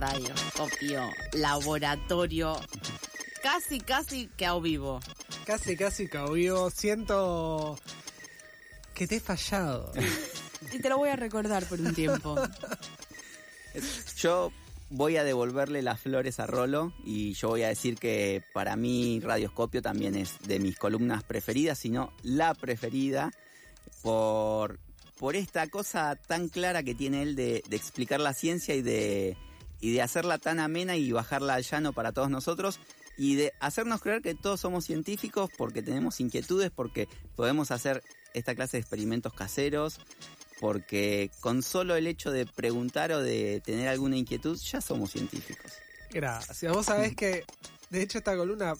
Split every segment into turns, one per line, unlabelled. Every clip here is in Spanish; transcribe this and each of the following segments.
radioscopio, laboratorio, casi, casi que a vivo.
Casi, casi que a vivo. Siento que te he fallado.
Y te lo voy a recordar por un tiempo.
Yo voy a devolverle las flores a Rolo y yo voy a decir que para mí Radioscopio también es de mis columnas preferidas, sino la preferida por, por esta cosa tan clara que tiene él de, de explicar la ciencia y de, y de hacerla tan amena y bajarla al llano para todos nosotros y de hacernos creer que todos somos científicos porque tenemos inquietudes, porque podemos hacer esta clase de experimentos caseros, porque con solo el hecho de preguntar o de tener alguna inquietud ya somos científicos.
Gracias. Vos sabés que, de hecho, esta columna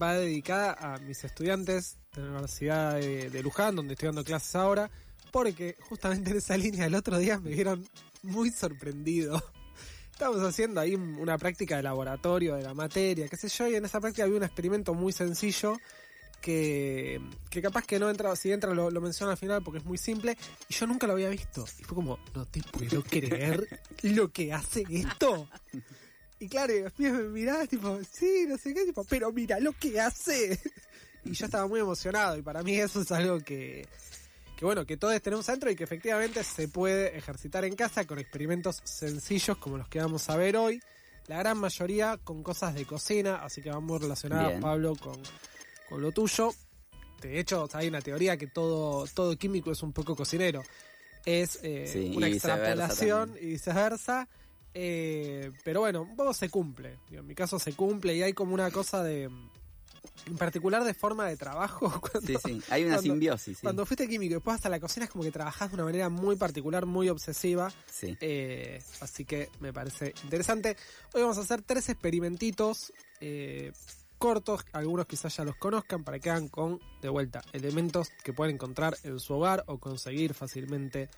va dedicada a mis estudiantes de la Universidad de, de Luján, donde estoy dando clases ahora, porque justamente en esa línea el otro día me vieron muy sorprendido. Estábamos haciendo ahí una práctica de laboratorio de la materia, qué sé yo, y en esa práctica había un experimento muy sencillo que, que capaz que no entra, si entra lo, lo menciona al final porque es muy simple, y yo nunca lo había visto. Y fue como, no te puedo creer lo que hace esto. Y claro, y después me miraba, tipo, sí, no sé qué, tipo, pero mira lo que hace. Y yo estaba muy emocionado, y para mí eso es algo que, que bueno, que todos tenemos adentro y que efectivamente se puede ejercitar en casa con experimentos sencillos como los que vamos a ver hoy. La gran mayoría con cosas de cocina, así que vamos relacionadas,
Bien.
Pablo, con, con lo tuyo. De hecho, o sea, hay una teoría que todo, todo químico es un poco cocinero. Es eh,
Sí,
una extrapolación y viceversa. Eh, pero bueno, un poco se cumple. En mi caso se cumple y hay como una cosa de... En particular de forma de trabajo. Cuando,
Sí, sí, hay una
cuando-
simbiosis. sí.
Cuando fuiste químico y después hasta la cocina es como que trabajás de una manera muy particular, muy obsesiva.
Sí.
Eh, así que me parece interesante. Hoy vamos a hacer tres experimentitos eh, cortos, algunos quizás ya los conozcan, para que hagan con, de vuelta, elementos que pueden encontrar en su hogar o conseguir fácilmente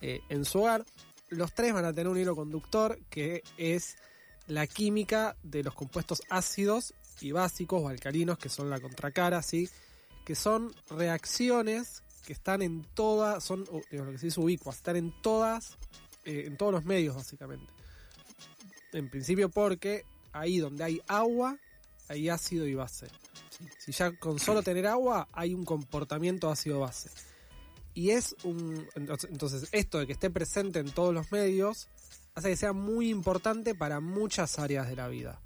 eh, en su hogar. Los tres van a tener un hilo conductor que es la química de los compuestos ácidos y básicos o alcalinos, que son la contracara, ¿sí? que son reacciones que están en todas, son lo que se dice ubicuas, están en todas, eh, en todos los medios básicamente. En principio porque ahí donde hay agua, hay ácido y base. Si ya con solo tener agua hay un comportamiento ácido-base. Y es un... Entonces, esto de que esté presente en todos los medios hace que sea muy importante para muchas áreas de la vida.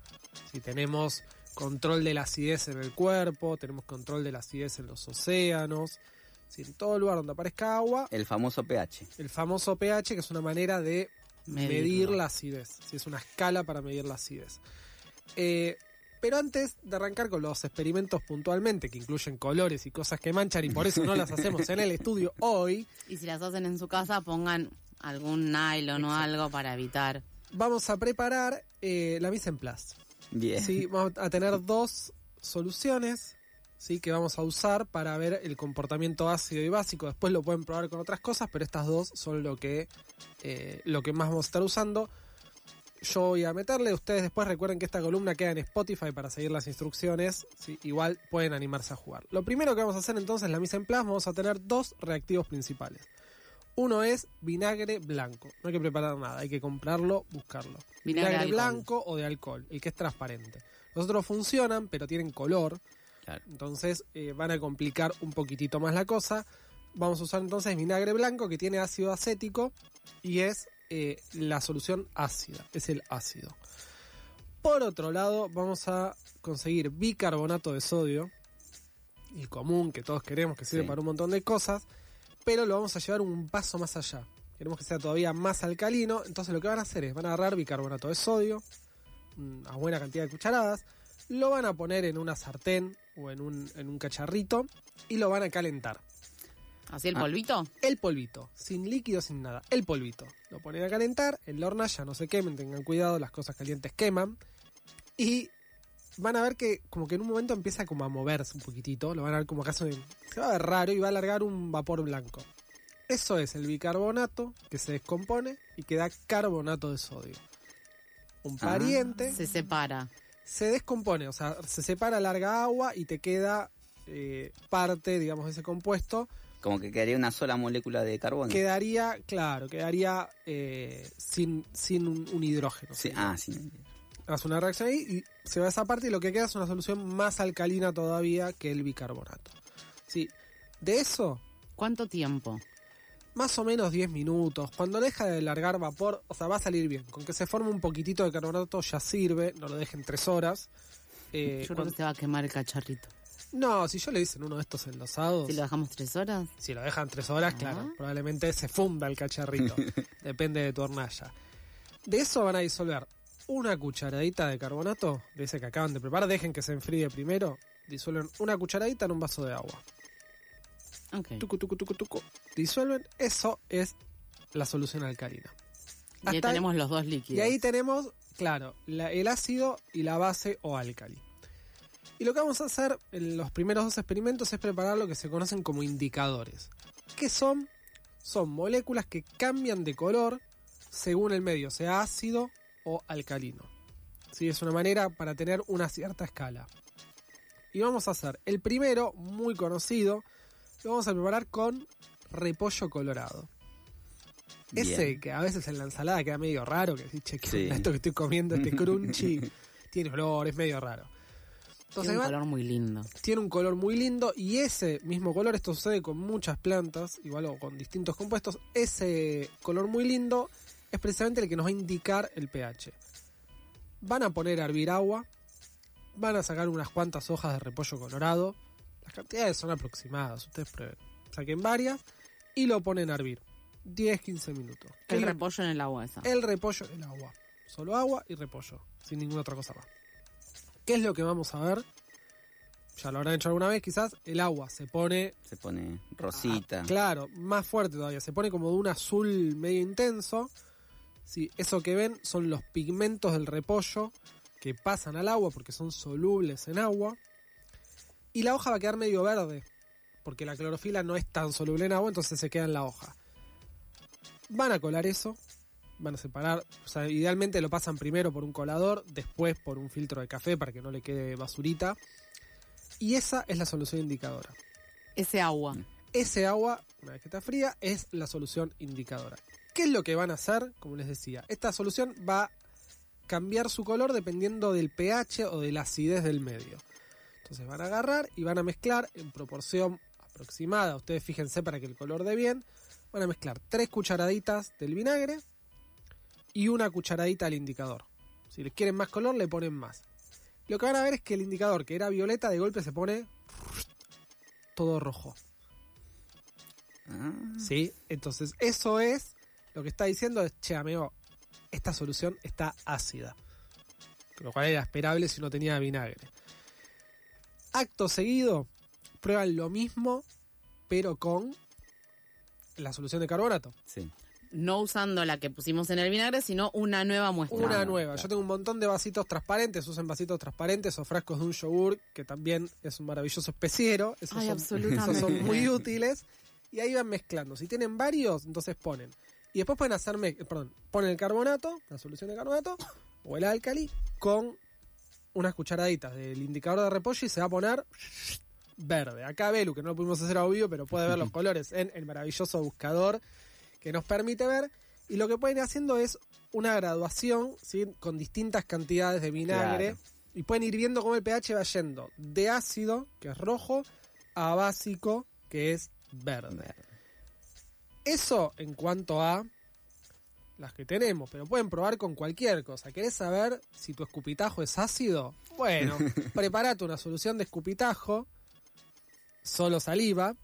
Si tenemos control de la acidez en el cuerpo, tenemos control de la acidez en los océanos, si en todo lugar donde aparezca agua,
El famoso pH.
el famoso pH, que es una manera de
Medirlo.
medir la acidez. Si es una escala para medir la acidez. Eh, pero antes de arrancar con los experimentos puntualmente, que incluyen colores y cosas que manchan, y por eso no las hacemos en el estudio hoy,
Y si las hacen en su casa, pongan algún nylon o algo para evitar.
vamos a preparar eh, la mise en place.
Bien.
Sí, vamos a tener dos soluciones ¿sí? que vamos a usar para ver el comportamiento ácido y básico. Después lo pueden probar con otras cosas, pero estas dos son lo que, eh, lo que más vamos a estar usando. Yo voy a meterle, ustedes después recuerden que esta columna queda en Spotify para seguir las instrucciones, ¿sí? igual pueden animarse a jugar. Lo primero que vamos a hacer entonces en la mise en place, vamos a tener dos reactivos principales. Uno es vinagre blanco, no hay que preparar nada, hay que comprarlo, buscarlo.
Vinagre
blanco o de alcohol, el que es transparente. Los otros funcionan, pero tienen color,
Claro.
entonces eh, van a complicar un poquitito más la cosa. Vamos a usar entonces vinagre blanco que tiene ácido acético y es eh, la solución ácida, es el ácido. Por otro lado, vamos a conseguir bicarbonato de sodio, el común que todos queremos que sirve
Sí.
para un montón de cosas, pero lo vamos a llevar un paso más allá. Queremos que sea todavía más alcalino, entonces lo que van a hacer es van a agarrar bicarbonato de sodio, una buena cantidad de cucharadas, lo van a poner en una sartén o en un, en un cacharrito y lo van a calentar.
¿Así el
Ah.
polvito?
El polvito, sin líquido, sin nada. El polvito. Lo ponen a calentar, en la hornalla no se quemen, tengan cuidado, las cosas calientes queman. Y van a ver que como que en un momento empieza como a moverse un poquitito, lo van a ver como hace, se va a ver raro y va a largar un vapor blanco. Eso es el bicarbonato que se descompone y que da carbonato de sodio. Un
Ah.
pariente
Se separa.
se descompone, o sea, se separa, larga agua y te queda eh, parte, digamos, de ese compuesto
Como que quedaría una sola molécula de carbono.
quedaría, claro, quedaría eh, sin, sin un, un hidrógeno.
Sí, ah, sí.
Hace una reacción ahí y se va esa parte y lo que queda es una solución más alcalina todavía que el bicarbonato. Sí, de eso,
¿Cuánto tiempo?
más o menos 10 minutos. Cuando deja de largar vapor, o sea, va a salir bien. Con que se forme un poquitito de carbonato ya sirve, no lo dejen 3 horas. Eh,
Yo creo
cuando-
que se va a quemar el cacharrito.
No, si yo le dicen uno de estos endosados,
Si lo dejamos tres horas.
si lo dejan 3 horas,
Ah.
claro, probablemente se funda el cacharrito. Depende de tu hornalla. De eso van a disolver una cucharadita de carbonato, de ese que acaban de preparar. Dejen que se enfríe primero. Disuelven una cucharadita en un vaso de agua.
Ok.
Tucu, tucu, tucu, tucu. Disuelven. Eso es la solución alcalina.
Y ahí
Hasta-
tenemos los dos líquidos.
Y ahí tenemos, claro, la- el ácido y la base o álcali. Y lo que vamos a hacer en los primeros dos experimentos es preparar lo que se conocen como indicadores. ¿Qué son? Son moléculas que cambian de color según el medio, sea ácido o alcalino. ¿Sí? Es una manera para tener una cierta escala. Y vamos a hacer el primero, muy conocido, lo vamos a preparar con repollo colorado. Ese que a veces en la ensalada queda medio raro, que decís, che, ¿qué
Sí.
onda esto que estoy comiendo, este crunchy, tiene olor, es medio raro. Entonces
Tiene un color muy lindo.
tiene un color muy lindo y ese mismo color, esto sucede con muchas plantas, igual o con distintos compuestos, ese color muy lindo es precisamente el que nos va a indicar el pH. Van a poner a hervir agua, van a sacar unas cuantas hojas de repollo colorado, las cantidades son aproximadas, ustedes prueben. Saquen varias y lo ponen a hervir. 10-15 minutos. ¿Qué
El repollo en el agua esa.
el repollo en el agua. Solo agua y repollo, sin ninguna otra cosa más. ¿Qué es lo que vamos a ver? Ya lo habrán hecho alguna vez, quizás. El agua se pone,
Se pone rosita.
ah, claro, más fuerte todavía. Se pone como de un azul medio intenso. Sí, eso que ven son los pigmentos del repollo que pasan al agua porque son solubles en agua. Y la hoja va a quedar medio verde porque la clorofila no es tan soluble en agua, entonces se queda en la hoja. Van a colar eso, van a separar, o sea, idealmente lo pasan primero por un colador, después por un filtro de café para que no le quede basurita. Y esa es la solución indicadora.
Ese agua.
Ese agua, una vez que está fría, es la solución indicadora. ¿Qué es lo que van a hacer? Como les decía, esta solución va a cambiar su color dependiendo del pH o de la acidez del medio. Entonces van a agarrar y van a mezclar en proporción aproximada. Ustedes fíjense para que el color dé bien. Van a mezclar tres cucharaditas del vinagre y una cucharadita del indicador. Si les quieren más color, le ponen más. Lo que van a ver es que el indicador, que era violeta, de golpe se pone todo rojo.
Ah,
¿Sí? Entonces, eso es lo que está diciendo es, che, amigo, esta solución está ácida. Lo cual era esperable si no tenía vinagre. Acto seguido, prueban lo mismo, pero con la solución de carbonato.
sí.
No usando la que pusimos en el vinagre, sino una nueva muestra.
Una
Claro,
nueva.
claro.
Yo tengo un montón de vasitos transparentes, usen vasitos transparentes o frascos de un yogur, que también es un maravilloso especiero. Esos,
Ay,
son,
absolutamente.
esos son muy útiles. Y ahí van mezclando. Si tienen varios, entonces ponen. Y después pueden hacer, mez- perdón, ponen el carbonato, la solución de carbonato, o el álcali, con unas cucharaditas del indicador de repollo y se va a poner verde. Acá Belu, que no lo pudimos hacer a vivo, pero puede ver los colores en el maravilloso buscador que nos permite ver. Y lo que pueden ir haciendo es una graduación ¿sí? con distintas cantidades de vinagre.
Claro.
Y pueden ir viendo cómo el pH va yendo de ácido, que es rojo, a básico, que es verde. Eso en cuanto a las que tenemos, pero pueden probar con cualquier cosa. ¿Querés saber si tu escupitajo es ácido? Bueno, prepárate una solución de escupitajo, solo saliva,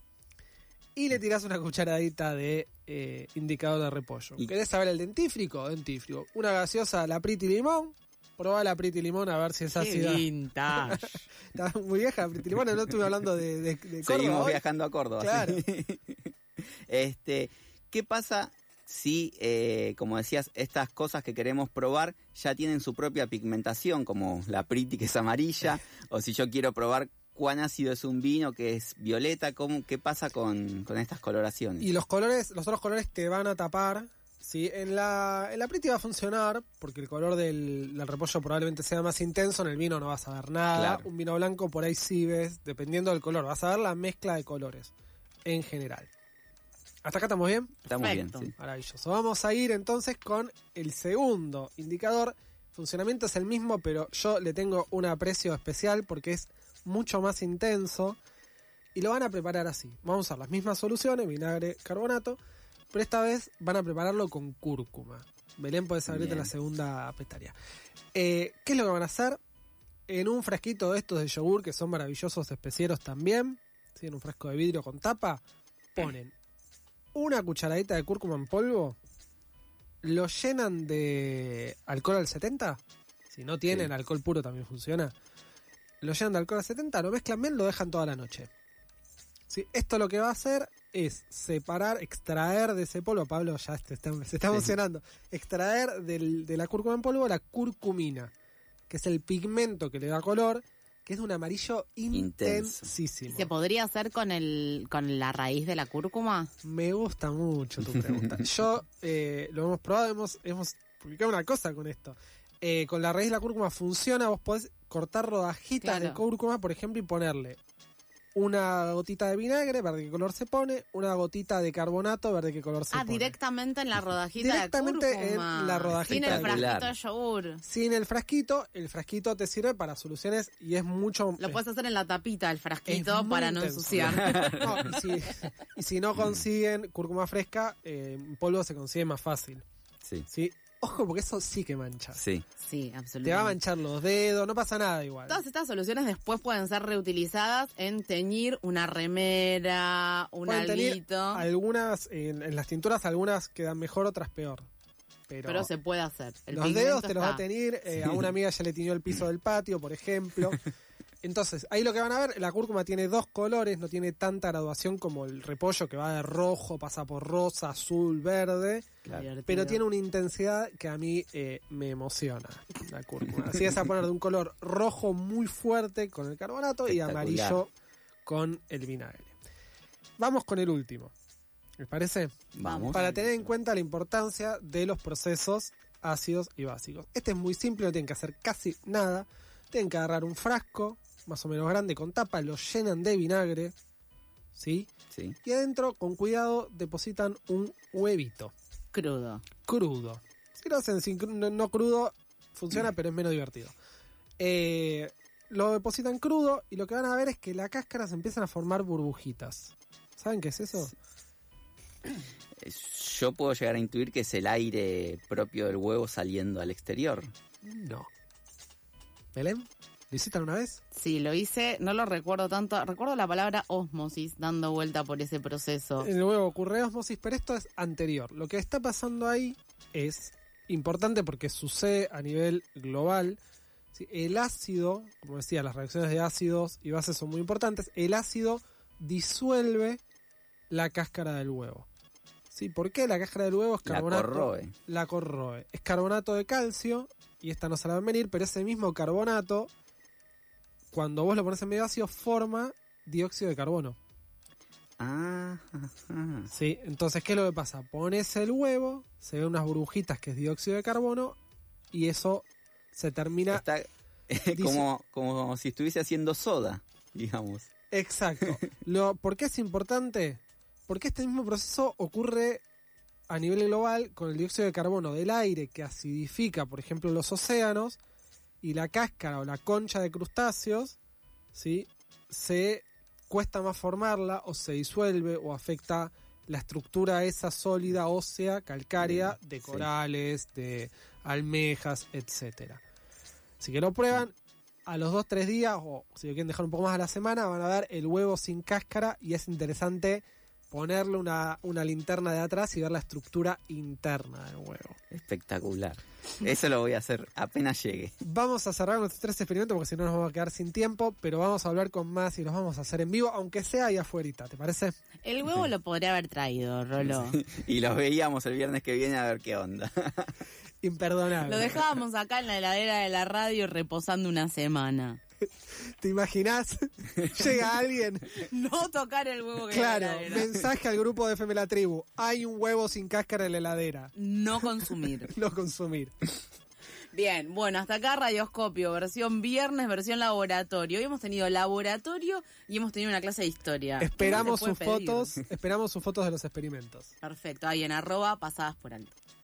y le tirás una cucharadita de eh, indicador de repollo.
Y-
¿Querés saber el dentífrico? Dentífrico. Una gaseosa, la Pretty Limón. Probá la Pretty Limón a ver si es
Qué
ácida.
vintage.
Está muy vieja la Pretty Limón, no estuve hablando de, de, de Córdoba
Seguimos
hoy.
viajando a Córdoba.
Claro.
Este, ¿qué pasa si, eh, como decías, estas cosas que queremos probar ya tienen su propia pigmentación, como la Pretty que es amarilla, o si yo quiero probar cuán ácido es un vino que es violeta, ¿cómo, ¿qué pasa con, con estas coloraciones?
Y los colores, los otros colores te van a tapar. ¿sí? En la, en la Pretty va a funcionar, porque el color del, del repollo probablemente sea más intenso, en el vino no vas a ver nada.
Claro.
Un vino blanco por ahí sí ves, dependiendo del color, vas a ver la mezcla de colores en general. ¿Hasta acá estamos bien?
Estamos bien, sí.
Maravilloso. Vamos a ir entonces con el segundo indicador. Funcionamiento es el mismo, pero yo le tengo un aprecio especial porque es mucho más intenso. Y lo van a preparar así. Vamos a usar las mismas soluciones, vinagre, carbonato, pero esta vez van a prepararlo con cúrcuma. Belén, puedes abrirte la segunda pestaña. Eh, ¿Qué es lo que van a hacer? En un frasquito de estos de yogur, que son maravillosos especieros también, ¿sí? en un frasco de vidrio con tapa, ponen una cucharadita de cúrcuma en polvo, lo llenan de alcohol al 70, si no tienen
Sí.
alcohol puro también funciona, lo llenan de alcohol al 70, lo mezclan bien, lo dejan toda la noche. Sí, esto lo que va a hacer es separar, extraer de ese polvo, Pablo ya se está, se está emocionando, extraer del- de la cúrcuma en polvo la curcumina, que es el pigmento que le da color, que es de un amarillo
Intenso.
intensísimo.
¿Se podría hacer con el con la raíz de la cúrcuma?
Me gusta mucho tu pregunta. Yo eh, lo hemos probado, hemos, hemos publicado una cosa con esto. Eh, con la raíz de la cúrcuma funciona, vos podés cortar rodajitas
Claro.
de cúrcuma, por ejemplo, y ponerle una gotita de vinagre, ver de qué color se pone, una gotita de carbonato, ver de qué color se
Ah,
pone.
directamente en la rodajita
Directamente
de cúrcuma.
en la rodajita
Sin el frasquito de yogur.
Sin el frasquito, el frasquito te sirve para soluciones y es mucho...
Lo puedes hacer en la tapita, el frasquito, para no
intenso.
ensuciar.
No, y, si, y si no consiguen cúrcuma fresca, eh, en polvo se consigue más fácil.
Sí,
¿sí? Ojo, porque eso sí que mancha.
sí.
Sí,
Te va a
absolutamente.
manchar los dedos, no pasa nada igual.
Todas estas soluciones después pueden ser reutilizadas en teñir una remera, un
Pueden
alguito,
Algunas, en, en las tinturas, algunas quedan mejor, otras peor. Pero,
pero se puede hacer. El
los dedos te los va a tener. eh, A una amiga ya le tiñó el piso del patio, por ejemplo. Entonces, ahí lo que van a ver, la cúrcuma tiene dos colores, no tiene tanta graduación como el repollo que va de rojo, pasa por rosa, azul, verde,
Claro.
Pero tiene una intensidad que a mí eh, me emociona, la cúrcuma. Así es a poner de un color rojo muy fuerte con el carbonato y amarillo con el vinagre. Vamos con el último. ¿Les parece?
Vamos.
Para tener en cuenta la importancia de los procesos ácidos y básicos. Este es muy simple, no tienen que hacer casi nada. Tienen que agarrar un frasco, más o menos grande, con tapa, lo llenan de vinagre, ¿sí?
Sí.
Y adentro, con cuidado, depositan un huevito
crudo.
crudo. Si lo hacen sin no, no crudo, funciona, pero es menos divertido. Eh, lo depositan crudo y lo que van a ver es que la cáscara se empiezan a formar burbujitas. ¿Saben qué es eso?
Yo puedo llegar a intuir que es el aire propio del huevo saliendo al exterior.
No. ¿Belén? ¿Lo hiciste alguna vez?
Sí, lo hice, no lo recuerdo tanto. Recuerdo la palabra osmosis dando vuelta por ese proceso.
En el huevo ocurre osmosis, pero esto es anterior. Lo que está pasando ahí es importante porque sucede a nivel global. ¿sí? El ácido, como decía, las reacciones de ácidos y bases son muy importantes. El ácido disuelve la cáscara del huevo. ¿Sí? ¿Por qué? La cáscara del huevo es
La
carbonato.
corroe.
La corroe. Es carbonato de calcio y esta no se la va a venir, pero ese mismo carbonato, cuando vos lo pones en medio ácido, forma dióxido de carbono.
Ah, ajá.
Sí, entonces, ¿qué es lo que pasa? Pones el huevo, se ven unas burbujitas que es dióxido de carbono y eso se termina...
Está como, como si estuviese haciendo soda, digamos.
Exacto. Lo, ¿Por qué es importante? Porque este mismo proceso ocurre a nivel global con el dióxido de carbono del aire que acidifica, por ejemplo, los océanos y la cáscara o la concha de crustáceos, ¿sí? Se cuesta más formarla o se disuelve o afecta la estructura esa sólida ósea calcárea de
Sí.
corales, de almejas, etcétera. Así que lo prueban, a los 2-3 días, o si lo quieren dejar un poco más a la semana, van a ver el huevo sin cáscara y es interesante ponerle una, una linterna de atrás y ver la estructura interna del huevo.
Espectacular. Eso lo voy a hacer apenas llegue.
Vamos a cerrar nuestros tres experimentos porque si no nos vamos a quedar sin tiempo, pero vamos a hablar con más y los vamos a hacer en vivo, aunque sea ahí afuera, ¿te parece?
El huevo lo podría haber traído, Rolo.
Y los veíamos el viernes que viene a ver qué onda.
Imperdonable.
Lo dejábamos acá en la heladera de la radio reposando una semana.
¿Te imaginas? Llega alguien,
No tocar el huevo que
claro,
en la
mensaje al grupo de FM La Tribu. Hay un huevo sin cáscara en la heladera.
No consumir.
No consumir.
Bien, bueno, hasta acá Radioscopio, versión viernes, versión laboratorio. Hoy hemos tenido laboratorio y hemos tenido una clase de historia.
Esperamos
¿Qué se
sus
pedir?
fotos, esperamos sus fotos de los experimentos.
Perfecto, ahí en arroba pasadas por alto.